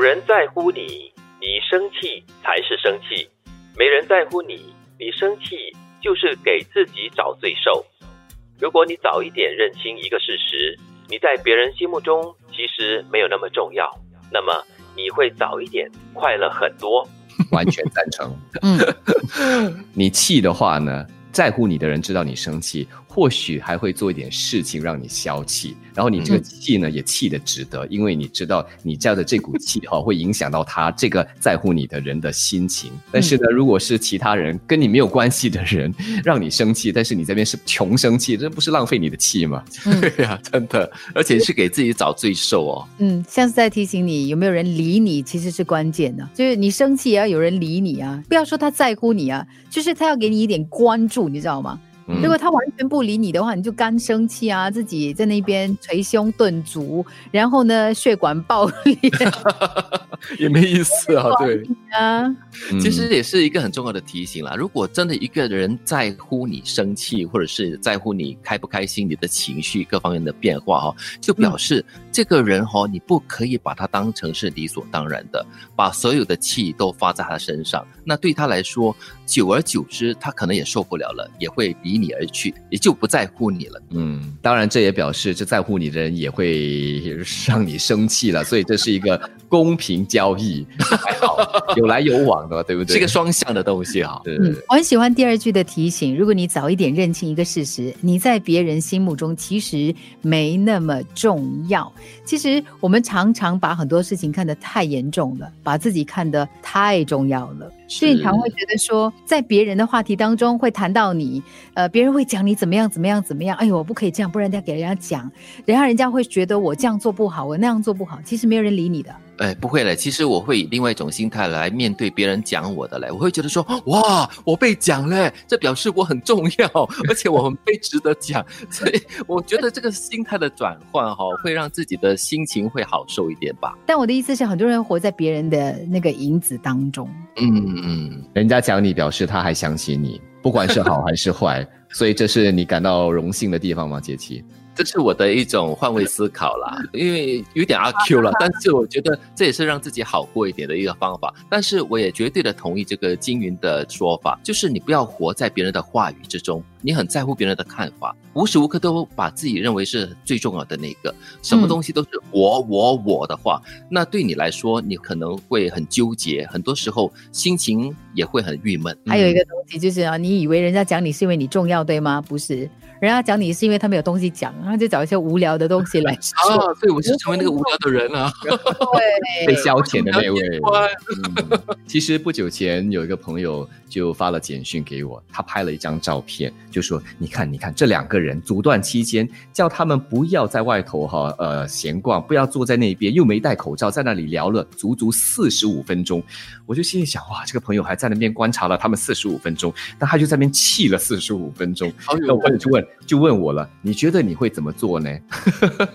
人在乎你，你生气才是生气；没人在乎你，你生气就是给自己找罪受。如果你早一点认清一个事实，你在别人心目中其实没有那么重要，那么你会早一点快乐很多。完全赞成。嗯，你气的话呢？在乎你的人知道你生气。或许还会做一点事情让你消气，然后你这个气呢也气的值得，因为你知道你这样的这股气哈会影响到他这个在乎你的人的心情。但是呢，如果是其他人跟你没有关系的人让你生气，但是你这边是穷生气，这不是浪费你的气吗？对呀，真的，而且是给自己找罪受哦。嗯，像是。在提醒你有没有人理你，其实是。关键的。就是。你生气也要有人理你啊，不要说他在乎你啊，就是。他要给你一点关注，你知道吗？如果他完全不理你的话，你就干生气啊，自己在那边捶胸顿足，然后呢血管爆裂，也没意思啊。对啊，其实也是一个很重要的提醒啦。如果真的一个人在乎你生气，或者是在乎你开不开心，你的情绪各方面的变化哈，就表示这个人哈，你不可以把他当成是理所当然的，把所有的气都发在他身上。那对他来说，久而久之，他可能也受不了了，也会离你而去，也就不在乎你了。嗯，当然，这也表示这在乎你的人也会让你生气了，所以这是一个公平交易，还好有来有往的，对不对？是个双向的东西啊。嗯，我很喜欢第二句的提醒：如果你早一点认清一个事实，你在别人心目中其实没那么重要。其实我们常常把很多事情看得太严重了，把自己看得太重要了。所以你常会觉得说，在别人的话题当中会谈到你，呃，别人会讲你怎么样怎么样怎么样，哎呦，我不可以这样，不然人家给人家讲，然后人家会觉得我这样做不好，我那样做不好，其实没有人理你的。哎，不会嘞，其实我会以另外一种心态来面对别人讲我的嘞，我会觉得说，哇，我被讲嘞，这表示我很重要，而且我很被值得讲，所以我觉得这个心态的转换哈，会让自己的心情会好受一点吧。但我的意思是，很多人活在别人的那个影子当中，嗯嗯，人家讲你，表示他还想起你，不管是好还是坏，所以这是你感到荣幸的地方吗，杰奇？这是我的一种换位思考啦，因为有点阿 Q 了，但是我觉得这也是让自己好过一点的一个方法。但是我也绝对的同意这个金云的说法，就是你不要活在别人的话语之中，你很在乎别人的看法，无时无刻都把自己认为是最重要的那个，什么东西都是我我我的话，那对你来说，你可能会很纠结，很多时候心情也会很郁闷。还有一个东西就是啊，你以为人家讲你是因为你重要，对吗？不是。人家讲你是因为他没有东西讲，然后就找一些无聊的东西来 说。啊，对，我是成为那个无聊的人啊，对，被消遣的那位。其实不久前有一个朋友就发了简讯给我，他拍了一张照片，就说：“你看，你看，这两个人阻断期间叫他们不要在外头哈呃闲逛，不要坐在那边，又没戴口罩，在那里聊了足足四十五分钟。”我就心里想，哇，这个朋友还在那边观察了他们四十五分钟，但他就在那边气了四十五分钟。那我就问。就问我了，你觉得你会怎么做呢？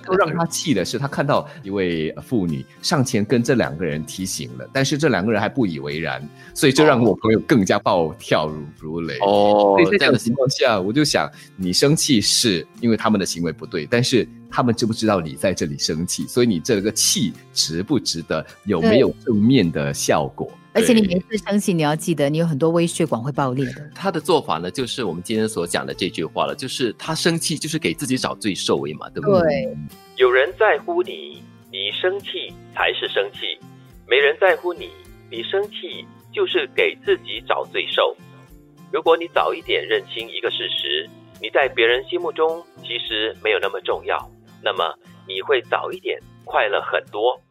都 让他气的是，他看到一位妇女上前跟这两个人提醒了，但是这两个人还不以为然，所以这让我朋友更加暴跳如如雷。哦，所以在这样的情况下，我就想，你生气是因为他们的行为不对，但是他们知不知道你在这里生气？所以你这个气值不值得？有没有正面的效果？而且你每次生气，你要记得，你有很多微血管会爆裂的。他的做法呢，就是我们今天所讲的这句话了，就是他生气就是给自己找罪受为嘛，对不对？对。有人在乎你，你生气才是生气；没人在乎你，你生气就是给自己找罪受。如果你早一点认清一个事实，你在别人心目中其实没有那么重要，那么你会早一点快乐很多。